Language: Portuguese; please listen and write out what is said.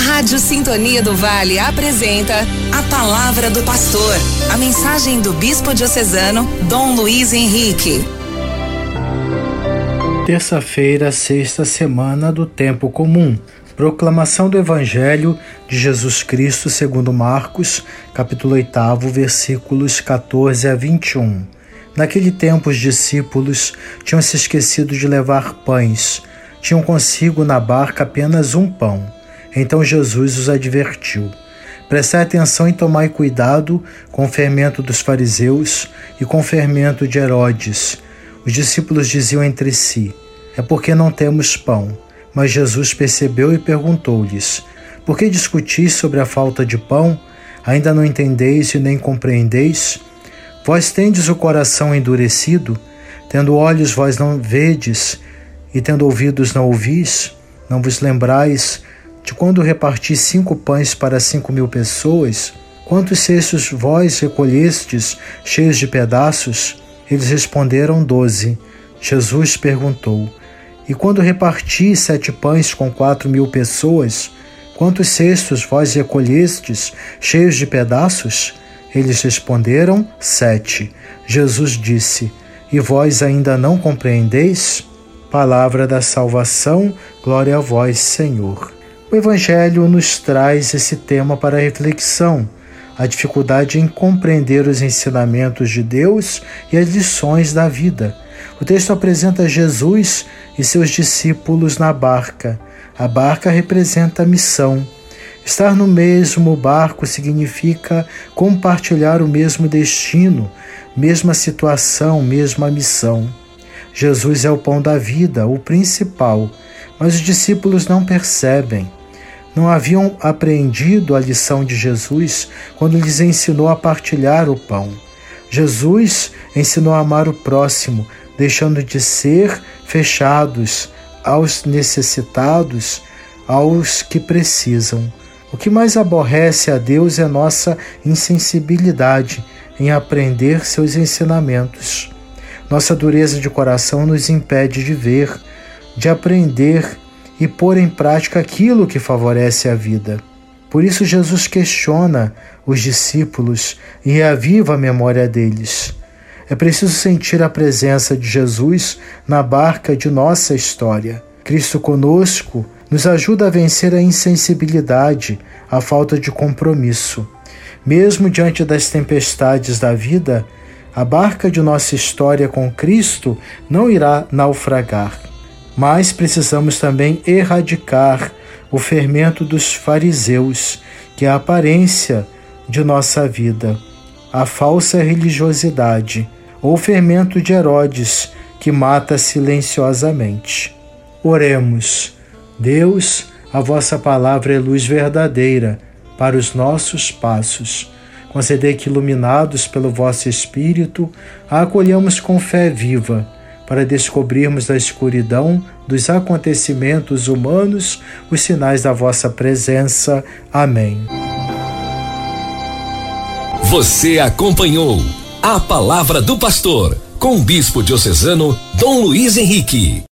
Rádio Sintonia do Vale apresenta a Palavra do Pastor, a mensagem do Bispo Diocesano Dom Luiz Henrique. Terça-feira, sexta semana do Tempo Comum. Proclamação do Evangelho de Jesus Cristo segundo Marcos, capítulo 8, versículos 14 a 21. Naquele tempo os discípulos tinham se esquecido de levar pães. Tinham consigo na barca apenas um pão. Então Jesus os advertiu: Prestai atenção e tomai cuidado com o fermento dos fariseus e com o fermento de Herodes. Os discípulos diziam entre si: É porque não temos pão. Mas Jesus percebeu e perguntou-lhes: Por que discutis sobre a falta de pão? Ainda não entendeis e nem compreendeis? Vós tendes o coração endurecido? Tendo olhos vós não vedes, e tendo ouvidos não ouvis? Não vos lembrais de quando reparti cinco pães para cinco mil pessoas, quantos cestos vós recolhestes cheios de pedaços? Eles responderam doze. Jesus perguntou: E quando reparti sete pães com quatro mil pessoas, quantos cestos vós recolhestes cheios de pedaços? Eles responderam: Sete. Jesus disse: E vós ainda não compreendeis? Palavra da salvação, glória a vós, Senhor. O Evangelho nos traz esse tema para reflexão, a dificuldade em compreender os ensinamentos de Deus e as lições da vida. O texto apresenta Jesus e seus discípulos na barca. A barca representa a missão. Estar no mesmo barco significa compartilhar o mesmo destino, mesma situação, mesma missão. Jesus é o pão da vida, o principal, mas os discípulos não percebem não haviam apreendido a lição de Jesus quando lhes ensinou a partilhar o pão. Jesus ensinou a amar o próximo, deixando de ser fechados aos necessitados, aos que precisam. O que mais aborrece a Deus é nossa insensibilidade em aprender seus ensinamentos. Nossa dureza de coração nos impede de ver, de aprender e pôr em prática aquilo que favorece a vida. Por isso, Jesus questiona os discípulos e reaviva a memória deles. É preciso sentir a presença de Jesus na barca de nossa história. Cristo conosco nos ajuda a vencer a insensibilidade, a falta de compromisso. Mesmo diante das tempestades da vida, a barca de nossa história com Cristo não irá naufragar mas precisamos também erradicar o fermento dos fariseus, que é a aparência de nossa vida, a falsa religiosidade, ou o fermento de Herodes, que mata silenciosamente. Oremos. Deus, a vossa palavra é luz verdadeira para os nossos passos. Concedei que, iluminados pelo vosso Espírito, a acolhamos com fé viva para descobrirmos da escuridão dos acontecimentos humanos os sinais da vossa presença. Amém. Você acompanhou a palavra do pastor com o bispo diocesano Dom Luiz Henrique.